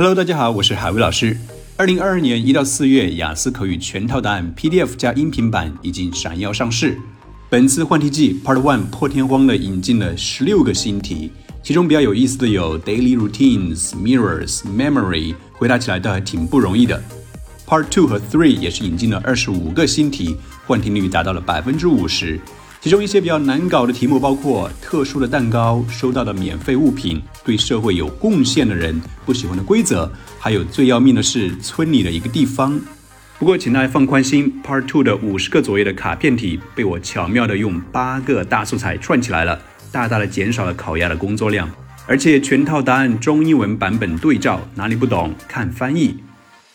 Hello，大家好，我是海威老师。二零二二年一到四月，雅思口语全套答案 PDF 加音频版已经闪耀上市。本次换题季 Part One 破天荒的引进了十六个新题，其中比较有意思的有 Daily Routines、Mirrors、Memory，回答起来倒还挺不容易的。Part Two 和 Three 也是引进了二十五个新题，换题率达到了百分之五十。其中一些比较难搞的题目包括特殊的蛋糕、收到的免费物品、对社会有贡献的人、不喜欢的规则，还有最要命的是村里的一个地方。不过，请大家放宽心，Part Two 的五十个左右的卡片题被我巧妙的用八个大素材串起来了，大大的减少了烤鸭的工作量。而且全套答案中英文版本对照，哪里不懂看翻译。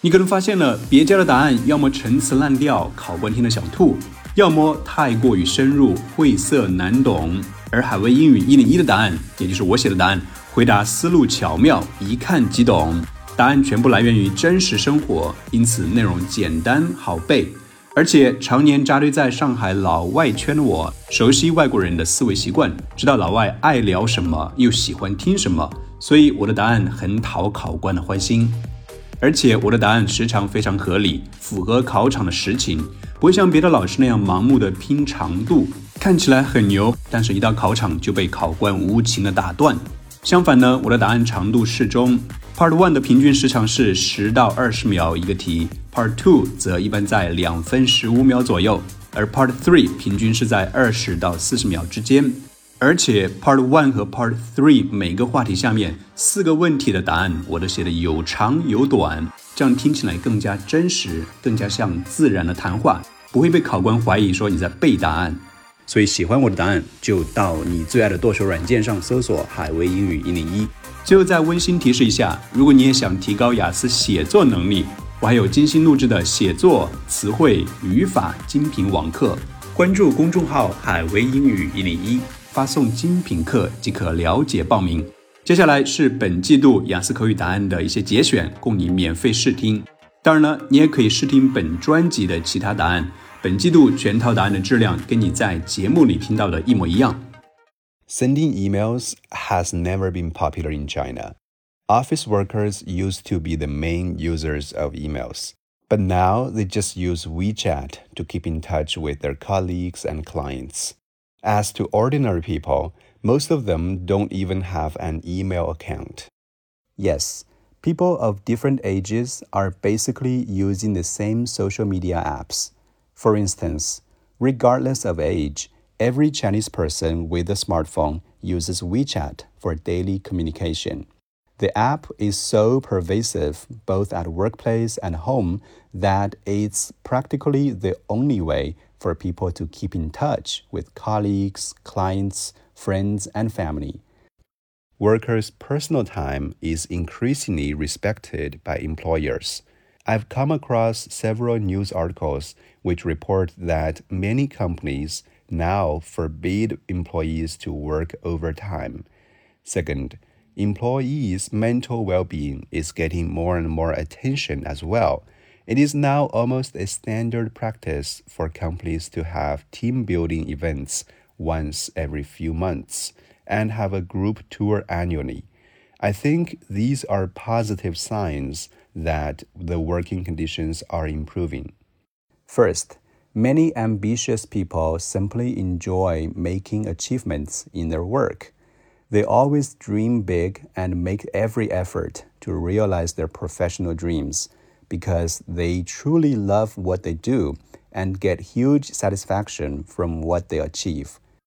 你可能发现了别家的答案，要么陈词滥调，考官听了想吐。要么太过于深入晦涩难懂，而海威英语一零一的答案，也就是我写的答案，回答思路巧妙，一看即懂。答案全部来源于真实生活，因此内容简单好背。而且常年扎堆在上海老外圈的我，熟悉外国人的思维习惯，知道老外爱聊什么，又喜欢听什么，所以我的答案很讨考官的欢心。而且我的答案时常非常合理，符合考场的实情。不会像别的老师那样盲目的拼长度，看起来很牛，但是一到考场就被考官无情的打断。相反呢，我的答案长度适中。Part One 的平均时长是十到二十秒一个题，Part Two 则一般在两分十五秒左右，而 Part Three 平均是在二十到四十秒之间。而且 Part One 和 Part Three 每个话题下面四个问题的答案，我都写的有长有短。这样听起来更加真实，更加像自然的谈话，不会被考官怀疑说你在背答案。所以喜欢我的答案，就到你最爱的剁手软件上搜索“海威英语一零一”。最后再温馨提示一下，如果你也想提高雅思写作能力，我还有精心录制的写作、词汇、语法精品网课。关注公众号“海威英语一零一”，发送精品课即可了解报名。接下来是本季度雅思口语答案的一些节选，供你免费试听。当然了，你也可以试听本专辑的其他答案。本季度全套答案的质量跟你在节目里听到的一模一样。Sending emails has never been popular in China. Office workers used to be the main users of emails, but now they just use WeChat to keep in touch with their colleagues and clients. As to ordinary people, most of them don't even have an email account. Yes, people of different ages are basically using the same social media apps. For instance, regardless of age, every Chinese person with a smartphone uses WeChat for daily communication. The app is so pervasive both at workplace and home that it's practically the only way for people to keep in touch with colleagues, clients, friends, and family. Workers' personal time is increasingly respected by employers. I've come across several news articles which report that many companies now forbid employees to work overtime. Second, employees' mental well being is getting more and more attention as well. It is now almost a standard practice for companies to have team building events once every few months and have a group tour annually. I think these are positive signs that the working conditions are improving. First, many ambitious people simply enjoy making achievements in their work. They always dream big and make every effort to realize their professional dreams because they truly love what they do and get huge satisfaction from what they achieve.